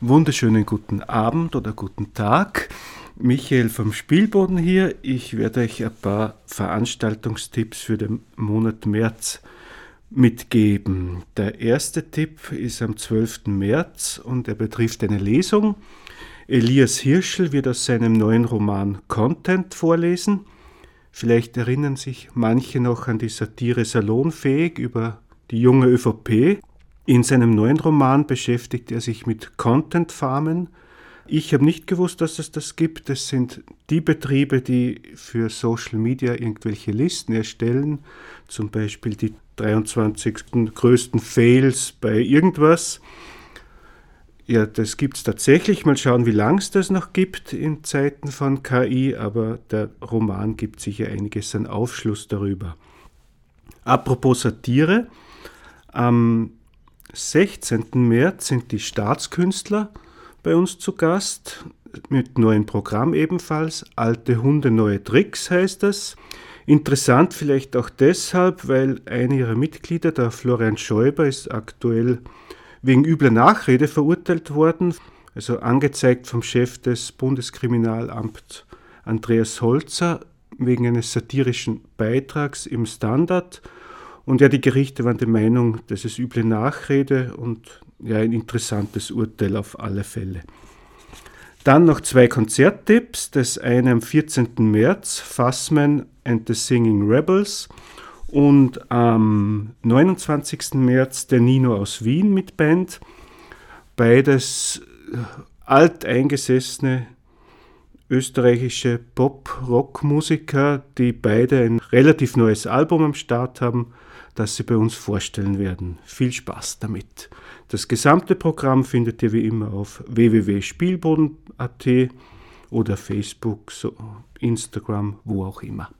Wunderschönen guten Abend oder guten Tag. Michael vom Spielboden hier. Ich werde euch ein paar Veranstaltungstipps für den Monat März mitgeben. Der erste Tipp ist am 12. März und er betrifft eine Lesung. Elias Hirschel wird aus seinem neuen Roman Content vorlesen. Vielleicht erinnern sich manche noch an die Satire Salonfähig über die junge ÖVP. In seinem neuen Roman beschäftigt er sich mit Content Farmen. Ich habe nicht gewusst, dass es das gibt. Das sind die Betriebe, die für Social Media irgendwelche Listen erstellen, zum Beispiel die 23 größten Fails bei irgendwas. Ja, das gibt es tatsächlich. Mal schauen, wie lange es das noch gibt in Zeiten von KI, aber der Roman gibt sicher einiges an Aufschluss darüber. Apropos Satire, am 16. März sind die Staatskünstler bei uns zu Gast mit neuem Programm ebenfalls. Alte Hunde, neue Tricks heißt das. Interessant vielleicht auch deshalb, weil einer ihrer Mitglieder, der Florian Schäuber, ist aktuell wegen übler Nachrede verurteilt worden, also angezeigt vom Chef des Bundeskriminalamts Andreas Holzer wegen eines satirischen Beitrags im Standard und ja, die Gerichte waren der Meinung, das ist üble Nachrede und ja, ein interessantes Urteil auf alle Fälle. Dann noch zwei Konzerttipps. Das eine am 14. März, Fassman and the Singing Rebels. Und am 29. März der Nino aus Wien mit Band. Beides alteingesessene österreichische Pop-Rock-Musiker, die beide ein relativ neues Album am Start haben das sie bei uns vorstellen werden. Viel Spaß damit. Das gesamte Programm findet ihr wie immer auf www.spielboden.at oder Facebook, Instagram, wo auch immer.